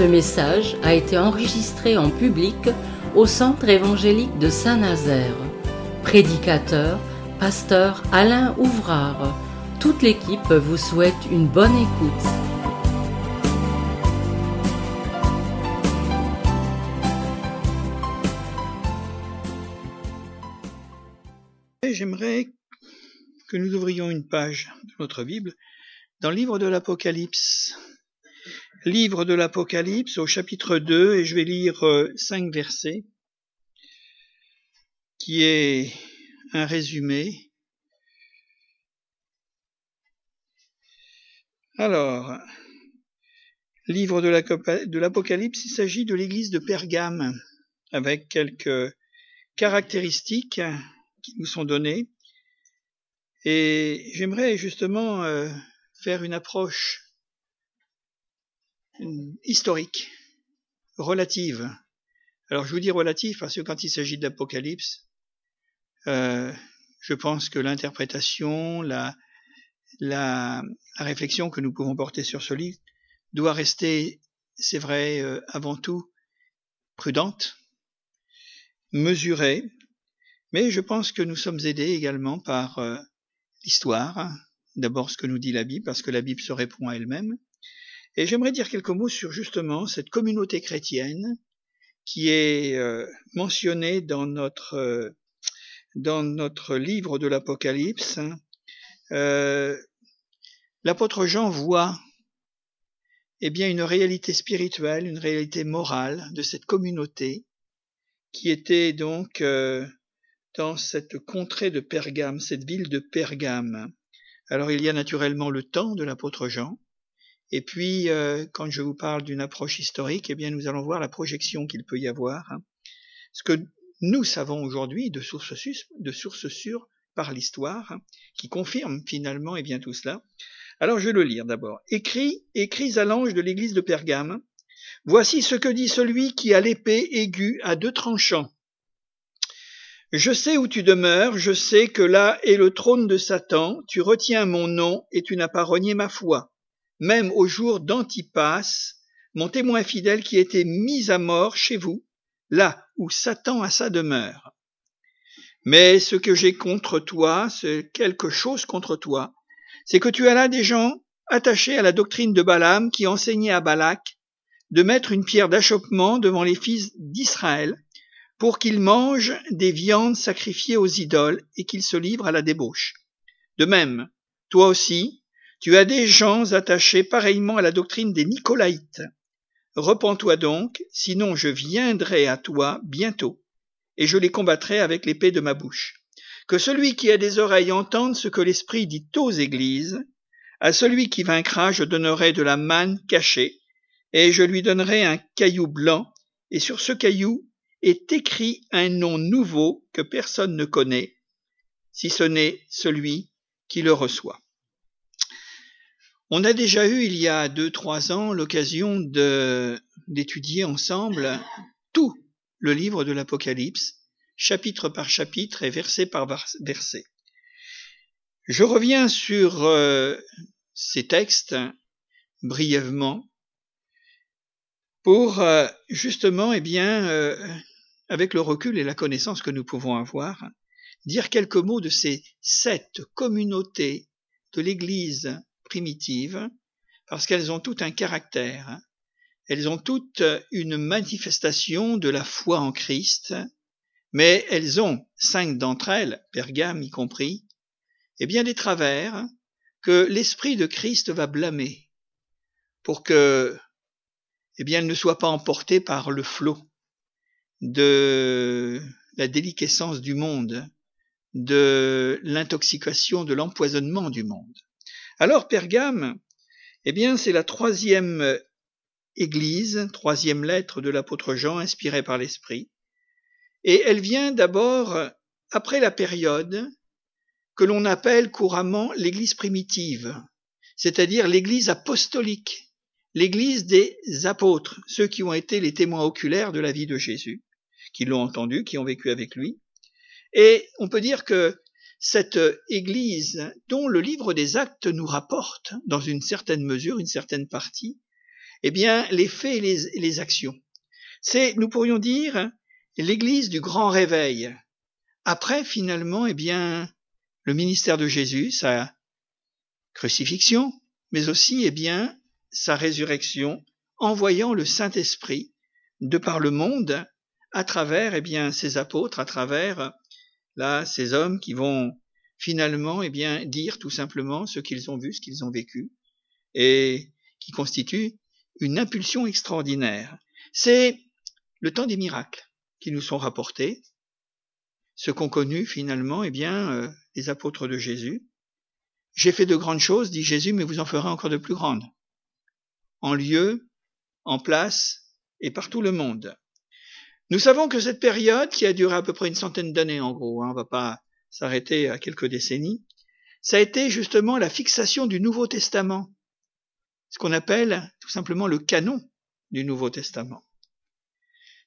Ce message a été enregistré en public au Centre évangélique de Saint-Nazaire. Prédicateur, pasteur Alain Ouvrard. Toute l'équipe vous souhaite une bonne écoute. J'aimerais que nous ouvrions une page de notre Bible dans le livre de l'Apocalypse. Livre de l'Apocalypse au chapitre 2 et je vais lire euh, cinq versets qui est un résumé. Alors, livre de l'Apocalypse, il s'agit de l'église de Pergame avec quelques caractéristiques qui nous sont données. Et j'aimerais justement euh, faire une approche historique, relative. Alors je vous dis relative parce que quand il s'agit d'Apocalypse, euh, je pense que l'interprétation, la, la, réflexion que nous pouvons porter sur ce livre doit rester, c'est vrai, euh, avant tout prudente, mesurée, mais je pense que nous sommes aidés également par euh, l'histoire, d'abord ce que nous dit la Bible, parce que la Bible se répond à elle-même, et j'aimerais dire quelques mots sur justement cette communauté chrétienne qui est euh, mentionnée dans notre euh, dans notre livre de l'Apocalypse. Euh, L'apôtre Jean voit eh bien une réalité spirituelle, une réalité morale de cette communauté qui était donc dans cette contrée de Pergame, cette ville de Pergame. Alors il y a naturellement le temps de l'apôtre Jean, et puis euh, quand je vous parle d'une approche historique, eh bien nous allons voir la projection qu'il peut y avoir. Hein. Ce que nous savons aujourd'hui de sources sûres par l'histoire, hein, qui confirme finalement eh bien tout cela. Alors je vais le lire d'abord. Écrit, écrit à l'ange de l'église de Pergame. Voici ce que dit celui qui a l'épée aiguë à deux tranchants. Je sais où tu demeures, je sais que là est le trône de Satan, tu retiens mon nom et tu n'as pas renié ma foi, même au jour d'Antipas, mon témoin fidèle qui était mis à mort chez vous, là où Satan a sa demeure. Mais ce que j'ai contre toi, c'est quelque chose contre toi, c'est que tu as là des gens attachés à la doctrine de Balaam qui enseignait à Balak de mettre une pierre d'achoppement devant les fils d'Israël pour qu'ils mangent des viandes sacrifiées aux idoles et qu'ils se livrent à la débauche. De même, toi aussi, tu as des gens attachés pareillement à la doctrine des Nicolaïtes. Repends-toi donc, sinon je viendrai à toi bientôt, et je les combattrai avec l'épée de ma bouche. Que celui qui a des oreilles entende ce que l'Esprit dit aux églises. À celui qui vaincra, je donnerai de la manne cachée, et je lui donnerai un caillou blanc, et sur ce caillou est écrit un nom nouveau que personne ne connaît, si ce n'est celui qui le reçoit. On a déjà eu il y a deux, trois ans l'occasion d'étudier ensemble tout le livre de l'Apocalypse, chapitre par chapitre et verset par verset. Je reviens sur euh, ces textes brièvement pour euh, justement, eh bien, euh, avec le recul et la connaissance que nous pouvons avoir, dire quelques mots de ces sept communautés de l'Église primitive, parce qu'elles ont tout un caractère, elles ont toutes une manifestation de la foi en Christ, mais elles ont, cinq d'entre elles, Pergame y compris, eh bien des travers que l'Esprit de Christ va blâmer, pour que, eh bien, elles ne soient pas emportées par le flot de la déliquescence du monde, de l'intoxication, de l'empoisonnement du monde. Alors Pergame, eh bien c'est la troisième église, troisième lettre de l'apôtre Jean inspirée par l'Esprit, et elle vient d'abord après la période que l'on appelle couramment l'église primitive, c'est-à-dire l'église apostolique, l'église des apôtres, ceux qui ont été les témoins oculaires de la vie de Jésus qui l'ont entendu, qui ont vécu avec lui. Et on peut dire que cette Église, dont le livre des actes nous rapporte, dans une certaine mesure, une certaine partie, eh bien, les faits et les, les actions. C'est, nous pourrions dire, l'église du grand réveil. Après, finalement, eh bien, le ministère de Jésus, sa crucifixion, mais aussi, eh bien, sa résurrection, envoyant le Saint-Esprit de par le monde à travers, eh bien, ses apôtres, à travers, là, ces hommes qui vont finalement, eh bien, dire tout simplement ce qu'ils ont vu, ce qu'ils ont vécu, et qui constitue une impulsion extraordinaire. C'est le temps des miracles qui nous sont rapportés, ce qu'ont connu finalement, eh bien, euh, les apôtres de Jésus. J'ai fait de grandes choses, dit Jésus, mais vous en ferez encore de plus grandes. En lieu, en place et par tout le monde. Nous savons que cette période, qui a duré à peu près une centaine d'années en gros, hein, on va pas s'arrêter à quelques décennies, ça a été justement la fixation du Nouveau Testament, ce qu'on appelle tout simplement le canon du Nouveau Testament.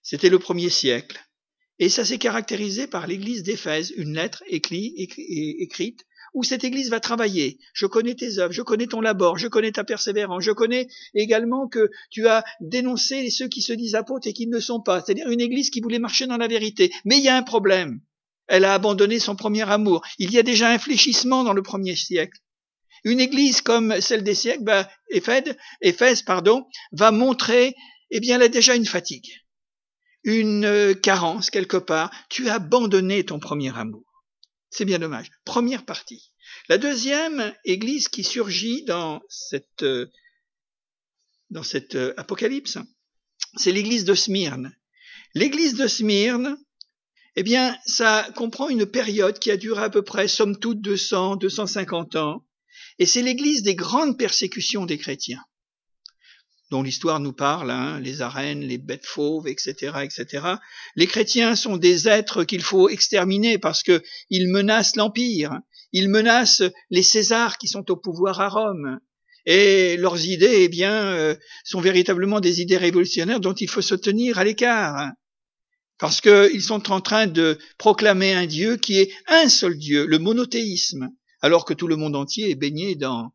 C'était le premier siècle, et ça s'est caractérisé par l'Église d'Éphèse, une lettre écrite où cette Église va travailler. Je connais tes œuvres, je connais ton labeur, je connais ta persévérance, je connais également que tu as dénoncé ceux qui se disent apôtres et qui ne le sont pas, c'est-à-dire une Église qui voulait marcher dans la vérité. Mais il y a un problème. Elle a abandonné son premier amour. Il y a déjà un fléchissement dans le premier siècle. Une église comme celle des siècles, bah, Éphèse, pardon, va montrer, eh bien, elle a déjà une fatigue, une euh, carence quelque part. Tu as abandonné ton premier amour. C'est bien dommage. Première partie. La deuxième église qui surgit dans cette, euh, euh, apocalypse, c'est l'église de Smyrne. L'église de Smyrne, eh bien, ça comprend une période qui a duré à peu près, somme toute, 200, 250 ans, et c'est l'église des grandes persécutions des chrétiens, dont l'histoire nous parle, hein, les arènes, les bêtes fauves, etc., etc. Les chrétiens sont des êtres qu'il faut exterminer parce qu'ils menacent l'empire, ils menacent les Césars qui sont au pouvoir à Rome, et leurs idées, eh bien, euh, sont véritablement des idées révolutionnaires dont il faut se tenir à l'écart parce qu'ils sont en train de proclamer un Dieu qui est un seul Dieu, le monothéisme, alors que tout le monde entier est baigné dans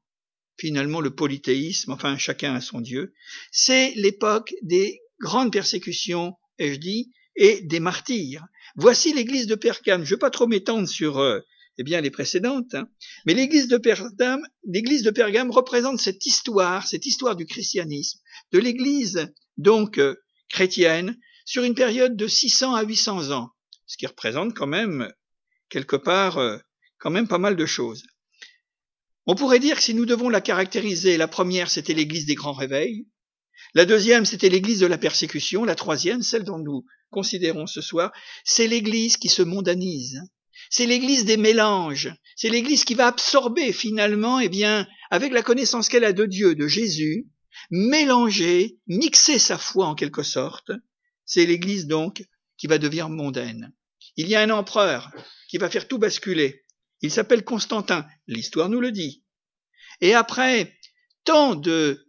finalement le polythéisme, enfin chacun a son Dieu. C'est l'époque des grandes persécutions, ai-je dit, et des martyrs. Voici l'église de Pergame. Je ne vais pas trop m'étendre sur euh, eh bien les précédentes, hein. mais l'église de Pergame, représente cette histoire, cette histoire du christianisme, de l'église donc euh, chrétienne sur une période de 600 à 800 ans, ce qui représente quand même, quelque part, euh, quand même pas mal de choses. On pourrait dire que si nous devons la caractériser, la première, c'était l'église des grands réveils, la deuxième, c'était l'église de la persécution, la troisième, celle dont nous considérons ce soir, c'est l'église qui se mondanise. C'est l'église des mélanges. C'est l'église qui va absorber finalement, eh bien, avec la connaissance qu'elle a de Dieu, de Jésus, mélanger, mixer sa foi en quelque sorte, c'est l'Église donc qui va devenir mondaine. Il y a un empereur qui va faire tout basculer. Il s'appelle Constantin. L'histoire nous le dit. Et après tant de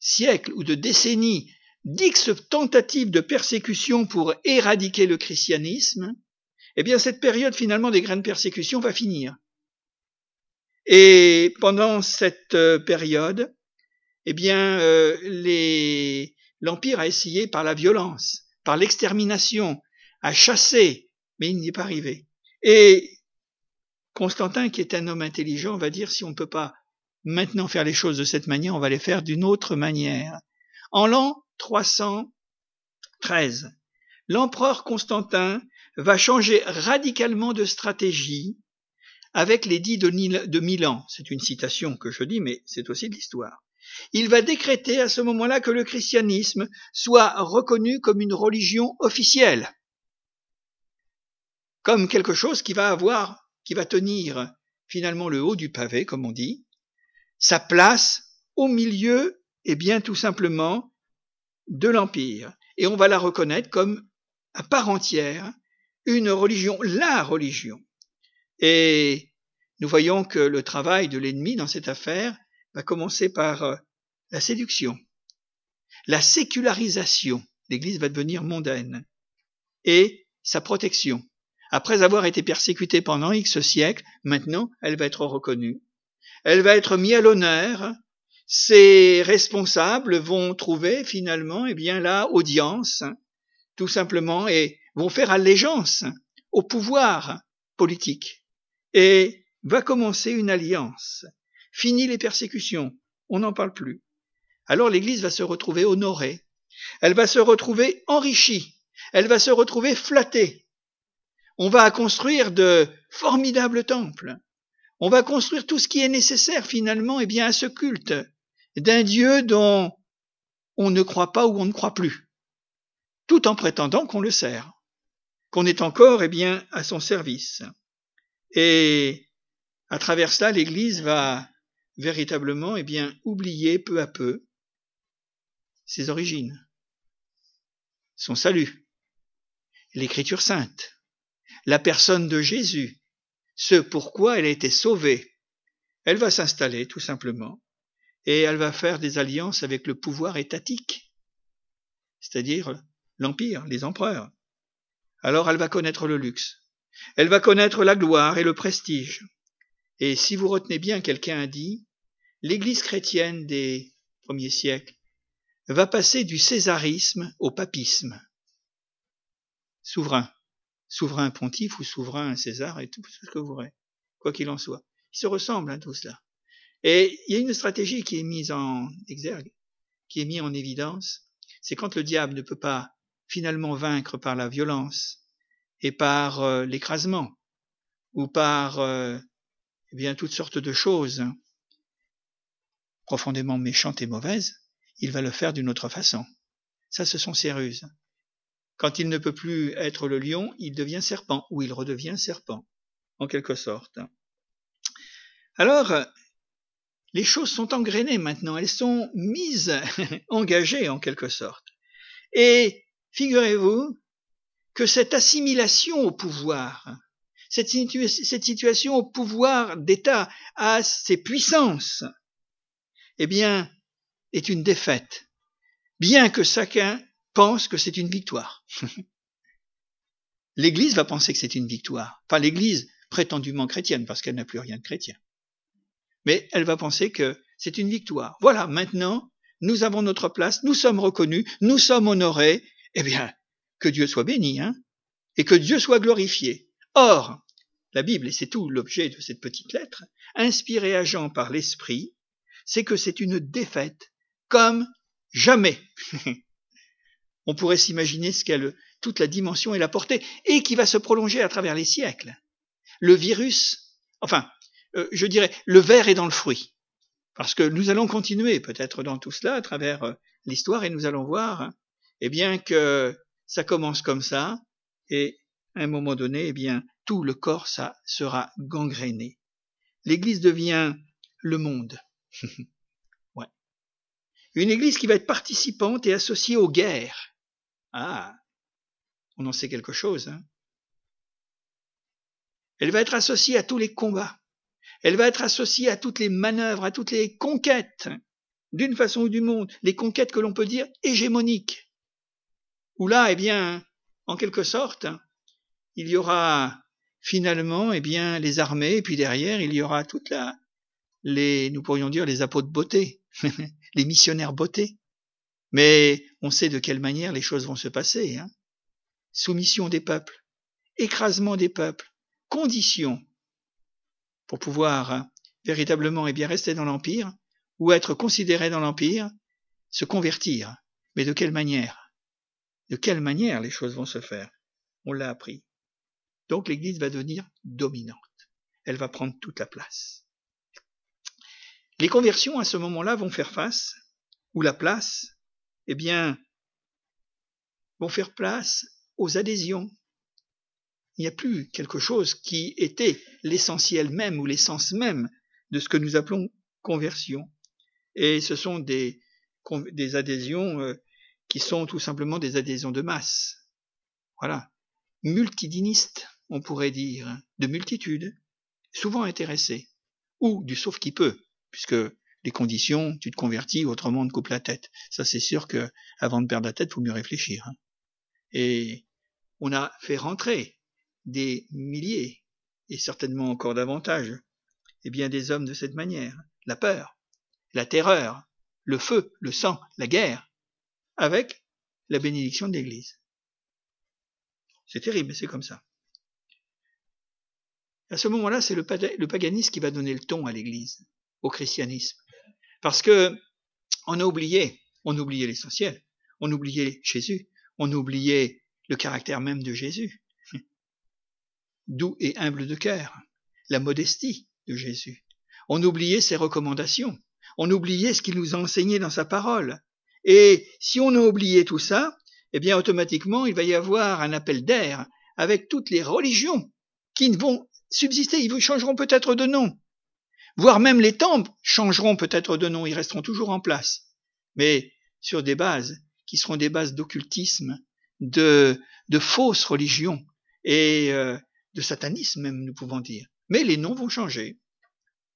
siècles ou de décennies d'X tentatives de persécution pour éradiquer le christianisme, eh bien cette période finalement des grandes persécutions va finir. Et pendant cette euh, période, eh bien euh, l'Empire a essayé par la violence, par l'extermination, à chasser, mais il n'y est pas arrivé. Et Constantin, qui est un homme intelligent, va dire si on ne peut pas maintenant faire les choses de cette manière, on va les faire d'une autre manière. En l'an 313, l'empereur Constantin va changer radicalement de stratégie avec l'édit de Milan. C'est une citation que je dis, mais c'est aussi de l'histoire il va décréter à ce moment-là que le christianisme soit reconnu comme une religion officielle, comme quelque chose qui va avoir, qui va tenir finalement le haut du pavé, comme on dit, sa place au milieu, et bien tout simplement, de l'Empire. Et on va la reconnaître comme à part entière une religion, la religion. Et nous voyons que le travail de l'ennemi dans cette affaire va commencer par euh, la séduction, la sécularisation. L'Église va devenir mondaine et sa protection. Après avoir été persécutée pendant X siècles, maintenant elle va être reconnue. Elle va être mise à l'honneur. ces responsables vont trouver finalement eh bien la audience tout simplement et vont faire allégeance au pouvoir politique et va commencer une alliance. Fini les persécutions, on n'en parle plus. Alors l'Église va se retrouver honorée, elle va se retrouver enrichie, elle va se retrouver flattée. On va construire de formidables temples. On va construire tout ce qui est nécessaire finalement eh bien, à ce culte d'un Dieu dont on ne croit pas ou on ne croit plus, tout en prétendant qu'on le sert, qu'on est encore eh bien, à son service. Et à travers cela, l'Église va véritablement eh bien, oublier peu à peu ses origines, son salut, l'écriture sainte, la personne de Jésus, ce pourquoi elle a été sauvée. Elle va s'installer tout simplement et elle va faire des alliances avec le pouvoir étatique, c'est-à-dire l'empire, les empereurs. Alors elle va connaître le luxe, elle va connaître la gloire et le prestige. Et si vous retenez bien, quelqu'un a dit, l'Église chrétienne des premiers siècles va passer du césarisme au papisme. Souverain, souverain pontife ou souverain César et tout ce que vous voudrez, quoi qu'il en soit. Ils se ressemblent, hein, tout cela. Et il y a une stratégie qui est mise en exergue, qui est mise en évidence, c'est quand le diable ne peut pas finalement vaincre par la violence et par euh, l'écrasement ou par euh, eh bien toutes sortes de choses profondément méchantes et mauvaises, il va le faire d'une autre façon. Ça, ce sont ses ruses. Quand il ne peut plus être le lion, il devient serpent, ou il redevient serpent, en quelque sorte. Alors, les choses sont engrenées maintenant, elles sont mises, engagées en quelque sorte. Et figurez-vous que cette assimilation au pouvoir, cette, cette situation au pouvoir d'État, à ses puissances, eh bien, est une défaite, bien que chacun pense que c'est une victoire. L'Église va penser que c'est une victoire, pas l'Église prétendument chrétienne, parce qu'elle n'a plus rien de chrétien mais elle va penser que c'est une victoire. Voilà, maintenant, nous avons notre place, nous sommes reconnus, nous sommes honorés, eh bien, que Dieu soit béni, hein, et que Dieu soit glorifié. Or, la Bible, et c'est tout l'objet de cette petite lettre, inspirée à Jean par l'Esprit, c'est que c'est une défaite comme jamais. On pourrait s'imaginer ce qu'elle, toute la dimension et la portée, et qui va se prolonger à travers les siècles. Le virus, enfin, euh, je dirais, le verre est dans le fruit. Parce que nous allons continuer peut-être dans tout cela à travers euh, l'histoire et nous allons voir, eh bien, que ça commence comme ça et à un moment donné, eh bien, tout le corps, ça sera gangréné. L'église devient le monde. ouais. Une église qui va être participante et associée aux guerres. Ah, on en sait quelque chose. Hein Elle va être associée à tous les combats. Elle va être associée à toutes les manœuvres, à toutes les conquêtes, d'une façon ou d'une autre, les conquêtes que l'on peut dire hégémoniques. Où là, eh bien, en quelque sorte, il y aura finalement, eh bien, les armées, et puis derrière, il y aura toute la, les, nous pourrions dire, les apôtres beauté, les missionnaires beauté. Mais on sait de quelle manière les choses vont se passer. Hein. Soumission des peuples, écrasement des peuples, conditions pour pouvoir hein, véritablement et eh bien rester dans l'empire ou être considéré dans l'empire, se convertir. Mais de quelle manière? De quelle manière les choses vont se faire? On l'a appris. Donc l'Église va devenir dominante. Elle va prendre toute la place. Les conversions à ce moment-là vont faire face, ou la place, eh bien, vont faire place aux adhésions, il n'y a plus quelque chose qui était l'essentiel même ou l'essence même de ce que nous appelons conversion. Et ce sont des, adhésions euh, qui sont tout simplement des adhésions de masse. Voilà. Multidinistes, on pourrait dire, de multitudes, souvent intéressés, ou du sauf qui peut, puisque les conditions, tu te convertis, autrement on te coupe la tête. Ça c'est sûr que avant de perdre la tête, faut mieux réfléchir. Hein. Et on a fait rentrer des milliers, et certainement encore davantage, et bien des hommes de cette manière, la peur. la terreur, le feu, le sang, la guerre, avec la bénédiction de l'Église. C'est terrible, c'est comme ça. À ce moment-là, c'est le, paganisme qui va donner le ton à l'Église, au christianisme. Parce que on a oublié, on oubliait l'essentiel, on oubliait Jésus, on oubliait le caractère même de Jésus. Doux et humble de cœur, la modestie de Jésus. On oubliait ses recommandations, on oubliait ce qu'il nous a enseigné dans sa parole. Et si on a oublié tout ça, eh bien automatiquement il va y avoir un appel d'air avec toutes les religions qui vont subsister, ils changeront peut-être de nom. Voire même les temples changeront peut-être de nom, ils resteront toujours en place. Mais sur des bases qui seront des bases d'occultisme, de, de fausses religions et euh, de satanisme même, nous pouvons dire. Mais les noms vont changer.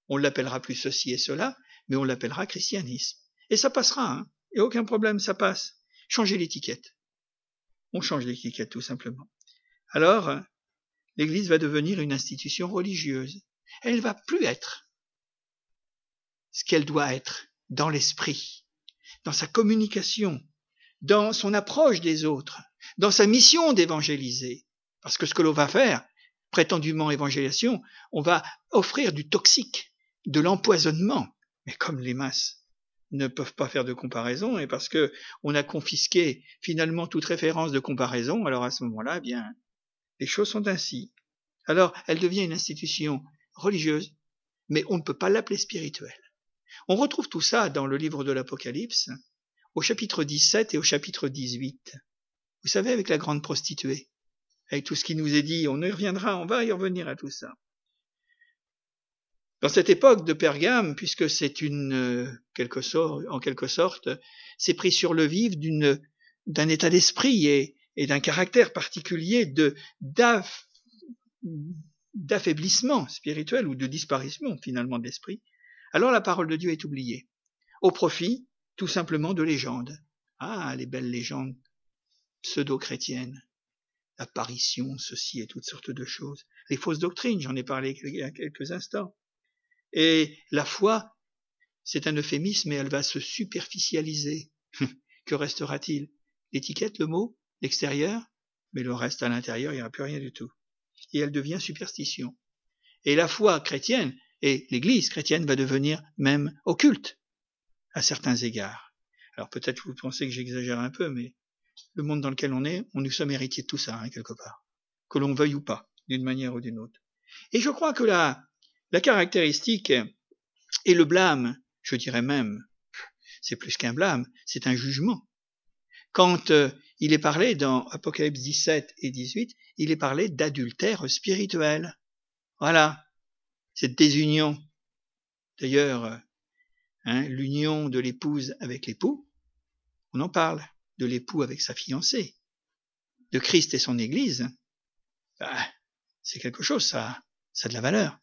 On l'appellera plus ceci et cela, mais on l'appellera christianisme. Et ça passera, hein. Et aucun problème, ça passe. Changez l'étiquette. On change l'étiquette tout simplement. Alors, l'Église va devenir une institution religieuse. Elle ne va plus être ce qu'elle doit être dans l'esprit, dans sa communication, dans son approche des autres, dans sa mission d'évangéliser. Parce que ce que l'on va faire, prétendument évangélisation, on va offrir du toxique, de l'empoisonnement. Mais comme les masses ne peuvent pas faire de comparaison, et parce que on a confisqué finalement toute référence de comparaison, alors à ce moment-là, eh bien, les choses sont ainsi. Alors, elle devient une institution religieuse, mais on ne peut pas l'appeler spirituelle. On retrouve tout ça dans le livre de l'Apocalypse, au chapitre 17 et au chapitre 18. Vous savez, avec la grande prostituée, avec tout ce qui nous est dit, on y reviendra, on va y revenir à tout ça. Dans cette époque de Pergame, puisque c'est une, en quelque sorte, c'est pris sur le vif d'un état d'esprit et, et d'un caractère particulier de d'affaiblissement spirituel ou de disparition finalement de l'esprit, alors la parole de Dieu est oubliée, au profit tout simplement de légendes. Ah, les belles légendes pseudo-chrétiennes, apparition, ceci et toutes sortes de choses, les fausses doctrines, j'en ai parlé il y a quelques instants. Et la foi, c'est un euphémisme et elle va se superficialiser. que restera-t-il? L'étiquette, le mot l'extérieur, mais le reste à l'intérieur, il n'y aura plus rien du tout. Et elle devient superstition. Et la foi chrétienne et l'Église chrétienne va devenir même occulte à certains égards. Alors peut-être vous pensez que j'exagère un peu, mais le monde dans lequel on est, on nous sommes héritiers de tout ça, hein, quelque part, que l'on veuille ou pas, d'une manière ou d'une autre. Et je crois que la, la caractéristique et le blâme, je dirais même, c'est plus qu'un blâme, c'est un jugement. Quand euh, il est parlé dans Apocalypse 17 et 18, il est parlé d'adultère spirituel. Voilà, cette désunion. D'ailleurs, hein, l'union de l'épouse avec l'époux, on en parle, de l'époux avec sa fiancée, de Christ et son Église. Bah, c'est quelque chose, ça, ça a de la valeur.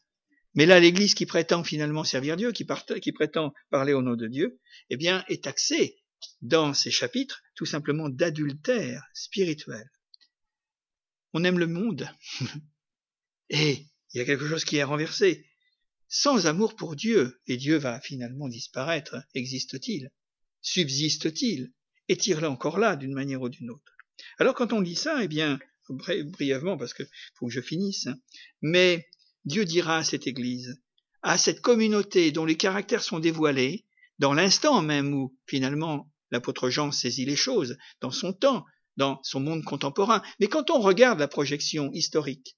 Mais là, l'Église qui prétend finalement servir Dieu, qui, qui prétend parler au nom de Dieu, eh bien, est taxée dans ces chapitres tout simplement d'adultère spirituel. On aime le monde et il y a quelque chose qui est renversé. Sans amour pour Dieu, et Dieu va finalement disparaître, existe-t-il? Subsiste-t-il? Est-il encore là d'une manière ou d'une autre? Alors quand on lit ça, eh bien, brièvement, parce que faut que je finisse, hein, mais Dieu dira à cette Église, à cette communauté dont les caractères sont dévoilés, dans l'instant même où finalement l'apôtre Jean saisit les choses dans son temps, dans son monde contemporain. Mais quand on regarde la projection historique,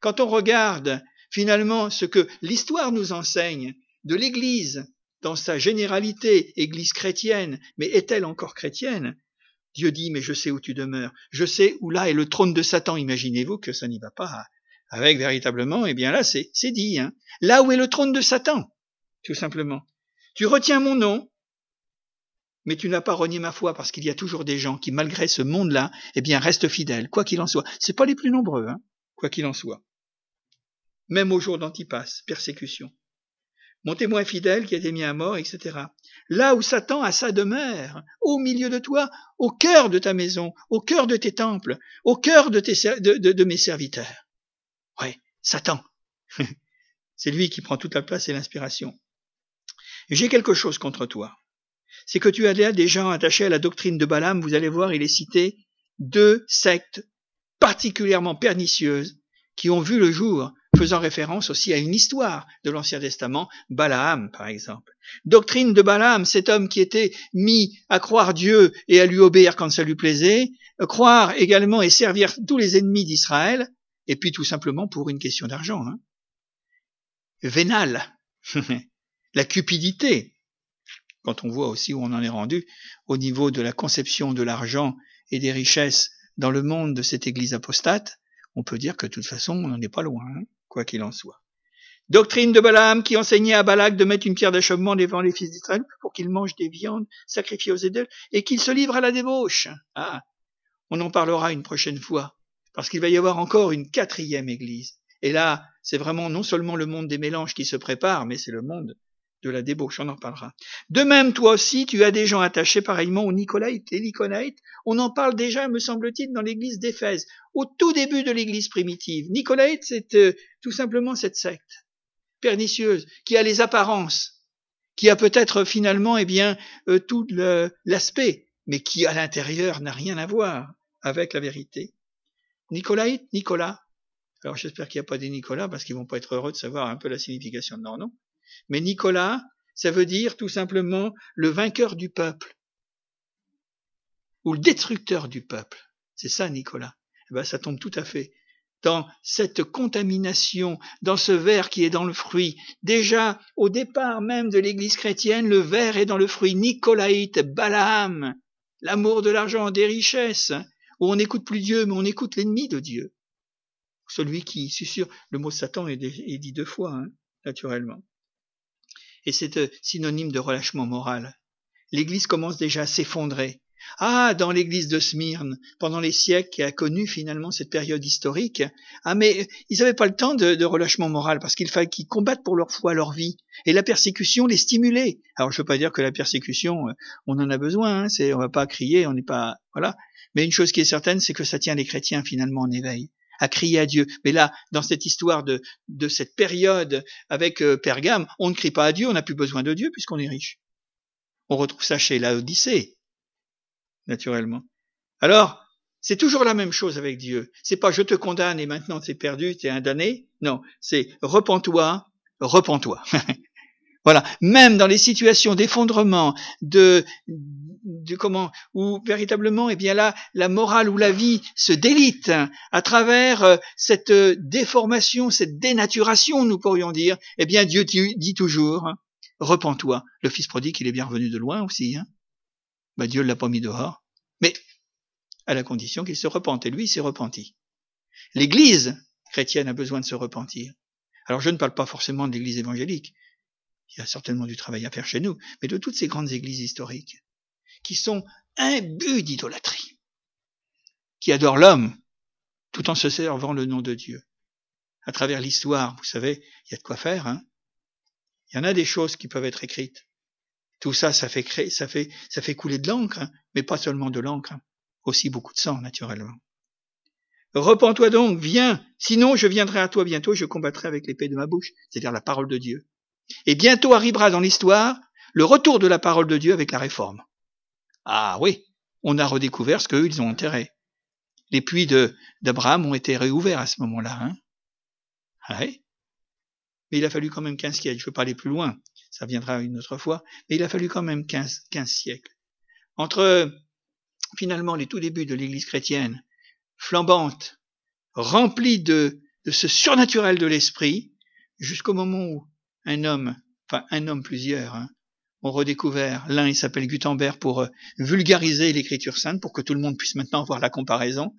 quand on regarde finalement ce que l'histoire nous enseigne de l'Église dans sa généralité, Église chrétienne, mais est-elle encore chrétienne? Dieu dit, mais je sais où tu demeures, je sais où là est le trône de Satan. Imaginez-vous que ça n'y va pas avec véritablement, eh bien là, c'est dit. Hein. Là où est le trône de Satan, tout simplement. Tu retiens mon nom, mais tu n'as pas renié ma foi parce qu'il y a toujours des gens qui, malgré ce monde-là, eh bien, restent fidèles, quoi qu'il en soit. C'est pas les plus nombreux, hein, quoi qu'il en soit. Même au jour d'Antipas, persécution. Mon témoin fidèle qui a été mis à mort, etc. Là où Satan a sa demeure, au milieu de toi, au cœur de ta maison, au cœur de tes temples, au cœur de, mes serviteurs. Ouais, Satan. C'est lui qui prend toute la place et l'inspiration. J'ai quelque chose contre toi. C'est que tu as là des gens attachés à la doctrine de Balaam. Vous allez voir, il est cité deux sectes particulièrement pernicieuses qui ont vu le jour, faisant référence aussi à une histoire de l'Ancien Testament, Balaam par exemple. Doctrine de Balaam, cet homme qui était mis à croire Dieu et à lui obéir quand ça lui plaisait, croire également et servir tous les ennemis d'Israël, et puis tout simplement pour une question d'argent. Hein. Vénal, la cupidité, quand on voit aussi où on en est rendu au niveau de la conception de l'argent et des richesses dans le monde de cette église apostate, on peut dire que de toute façon, on n'en est pas loin, hein, quoi qu'il en soit. Doctrine de Balaam qui enseignait à Balak de mettre une pierre d'achoppement devant les fils d'Israël pour qu'ils mangent des viandes sacrifiées aux idoles et qu'ils se livrent à la débauche. Ah, on en parlera une prochaine fois, parce qu'il va y avoir encore une quatrième église. Et là, c'est vraiment non seulement le monde des mélanges qui se prépare, mais c'est le monde de la débauche, on en parlera. De même, toi aussi, tu as des gens attachés pareillement aux Nicolaïtes. Les Nicolaïtes, on en parle déjà, me semble-t-il, dans l'église d'Éphèse, au tout début de l'église primitive. Nicolaïte, c'est euh, tout simplement cette secte pernicieuse qui a les apparences, qui a peut-être finalement, eh bien, euh, tout l'aspect, mais qui à l'intérieur n'a rien à voir avec la vérité. Nicolaïte, Nicolas. Alors j'espère qu'il n'y a pas des Nicolas parce qu'ils vont pas être heureux de savoir un peu la signification de leur nom. Mais Nicolas, ça veut dire tout simplement le vainqueur du peuple ou le destructeur du peuple. C'est ça, Nicolas. Eh ben, ça tombe tout à fait dans cette contamination, dans ce verre qui est dans le fruit. Déjà, au départ même de l'Église chrétienne, le verre est dans le fruit nicolaïte, Balaam, l'amour de l'argent, des richesses, où on n'écoute plus Dieu, mais on écoute l'ennemi de Dieu. Celui qui sûr, le mot Satan est, dit deux fois, hein, naturellement et c'est euh, synonyme de relâchement moral. L'Église commence déjà à s'effondrer. Ah, dans l'Église de Smyrne, pendant les siècles qui a connu finalement cette période historique, ah mais euh, ils n'avaient pas le temps de, relâchement moral parce qu'il fallait qu'ils combattent pour leur foi, leur vie, et la persécution les stimulait. Alors je veux pas dire que la persécution, euh, on en a besoin, hein, c'est, on va pas crier, on n'est pas, voilà. Mais une chose qui est certaine, c'est que ça tient les chrétiens finalement en éveil à crier à Dieu. Mais là, dans cette histoire de, de cette période avec euh, Pergame, on ne crie pas à Dieu, on n'a plus besoin de Dieu puisqu'on est riche. On retrouve ça chez l'Odyssée, naturellement. Alors, c'est toujours la même chose avec Dieu. C'est pas je te condamne et maintenant c'est perdu, t'es un damné. Non, c'est repens-toi, repens-toi. Voilà, même dans les situations d'effondrement, de, comment, où véritablement, eh bien là, la morale ou la vie se délite à travers euh, cette euh, déformation, cette dénaturation, nous pourrions dire. Eh bien, Dieu dit toujours, hein, repens-toi. Le fils prodigue, il est bien revenu de loin aussi. Hein. Ben, Dieu l'a pas mis dehors, mais à la condition qu'il se repente. Et lui, il s'est repenti. L'Église chrétienne a besoin de se repentir. Alors, je ne parle pas forcément de l'Église évangélique il y a certainement du travail à faire chez nous, mais de toutes ces grandes églises historiques, qui sont imbus d'idolâtrie, qui adorent l'homme, tout en se servant le nom de Dieu. À travers l'histoire, vous savez, il y a de quoi faire, hein. Il y en a des choses qui peuvent être écrites. Tout ça, ça fait créer, ça fait, ça fait couler de l'encre, hein. mais pas seulement de l'encre, hein. aussi beaucoup de sang, naturellement. Repends-toi donc, viens, sinon je viendrai à toi bientôt, je combattrai avec l'épée de ma bouche, c'est-à-dire la parole de Dieu. Et bientôt arrivera dans l'histoire le retour de la parole de Dieu avec la réforme. Ah oui, on a redécouvert ce qu'eux, ils ont enterré. Les puits d'Abraham ont été réouverts à ce moment-là. Hein ah oui. Mais il a fallu quand même 15 siècles. Je ne veux pas aller plus loin, ça viendra une autre fois. Mais il a fallu quand même 15, 15 siècles. Entre finalement les tout débuts de l'Église chrétienne, flambante, remplie de ce surnaturel de l'esprit, jusqu'au moment où un homme, enfin un homme plusieurs, hein, ont redécouvert. L'un, il s'appelle Gutenberg pour euh, vulgariser l'écriture sainte, pour que tout le monde puisse maintenant voir la comparaison.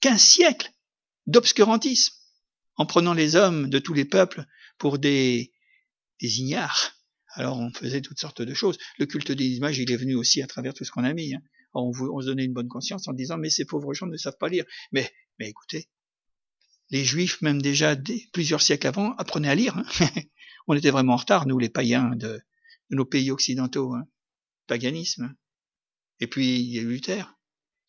Quinze siècles d'obscurantisme, en prenant les hommes de tous les peuples pour des, ignares. Alors on faisait toutes sortes de choses. Le culte des images, il est venu aussi à travers tout ce qu'on a mis. Hein. On, on, se donnait une bonne conscience en disant mais ces pauvres gens ne savent pas lire. Mais, mais écoutez, les juifs, même déjà plusieurs siècles avant, apprenaient à lire. Hein. on était vraiment en retard, nous, les païens de, nos pays occidentaux. Hein. Paganisme. Et puis, il y a Luther,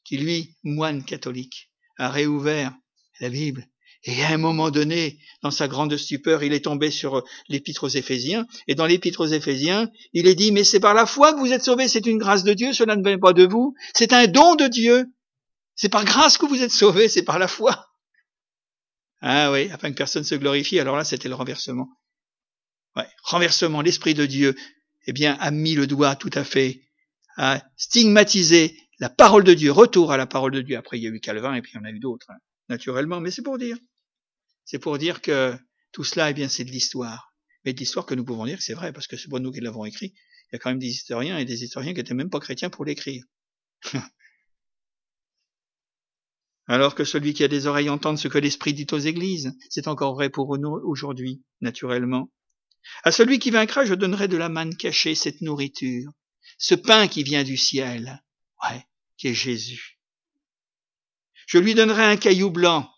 qui lui, moine catholique, a réouvert la Bible Et à un moment donné, dans sa grande stupeur, il est tombé sur l'épître aux Éphésiens. Et dans l'épître aux Éphésiens, il est dit, mais c'est par la foi que vous êtes sauvés, c'est une grâce de Dieu, cela ne vient pas de vous, c'est un don de Dieu. C'est par grâce que vous êtes sauvés, c'est par la foi. Ah oui, afin que personne se glorifie. Alors là, c'était le renversement. Ouais, renversement. L'Esprit de Dieu, eh bien, a mis le doigt tout à fait, à stigmatiser la parole de Dieu, retour à la parole de Dieu. Après, il y a eu Calvin et puis il y en a eu d'autres, hein, naturellement. Mais c'est pour dire. C'est pour dire que tout cela, eh bien, c'est de l'histoire. Mais de l'histoire que nous pouvons dire c'est vrai, parce que c'est pas nous qui l'avons écrit. Il y a quand même des historiens et des historiens qui étaient même pas chrétiens pour l'écrire. Alors que celui qui a des oreilles entende ce que l'Esprit dit aux églises, c'est encore vrai pour nous aujourd'hui, naturellement. À celui qui vaincra, je donnerai de la manne cachée, cette nourriture, ce pain qui vient du ciel, ouais, qui est Jésus. Je lui donnerai un caillou blanc,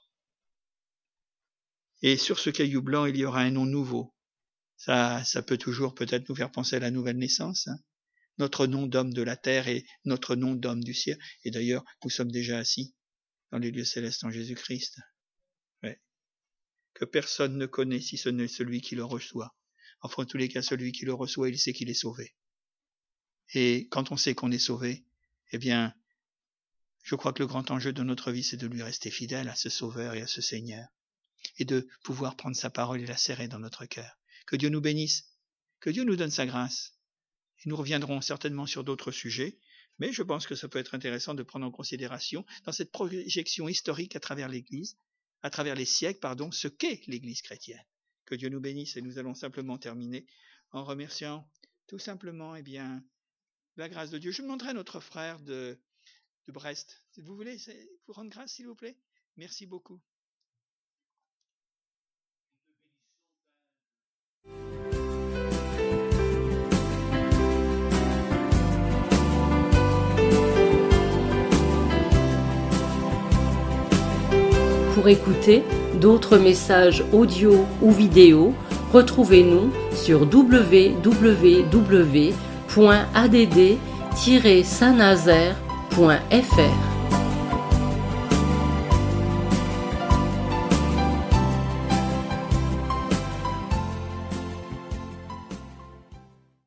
et sur ce caillou blanc, il y aura un nom nouveau. Ça, ça peut toujours peut-être nous faire penser à la nouvelle naissance. Hein. Notre nom d'homme de la terre et notre nom d'homme du ciel. Et d'ailleurs, nous sommes déjà assis dans les lieux célestes en Jésus-Christ. Ouais. Que personne ne connaît si ce n'est celui qui le reçoit. Enfin, en tous les cas, celui qui le reçoit, il sait qu'il est sauvé. Et quand on sait qu'on est sauvé, eh bien, je crois que le grand enjeu de notre vie, c'est de lui rester fidèle à ce Sauveur et à ce Seigneur, et de pouvoir prendre sa parole et la serrer dans notre cœur. Que Dieu nous bénisse, que Dieu nous donne sa grâce. Et nous reviendrons certainement sur d'autres sujets, mais je pense que ça peut être intéressant de prendre en considération, dans cette projection historique à travers l'Église, à travers les siècles, pardon, ce qu'est l'Église chrétienne. Que Dieu nous bénisse et nous allons simplement terminer en remerciant tout simplement, eh bien, la grâce de Dieu. Je demanderai à notre frère de, de Brest. Vous voulez vous rendre grâce, s'il vous plaît Merci beaucoup. Pour écouter d'autres messages audio ou vidéo, retrouvez-nous sur www.add-saint-nazaire.fr.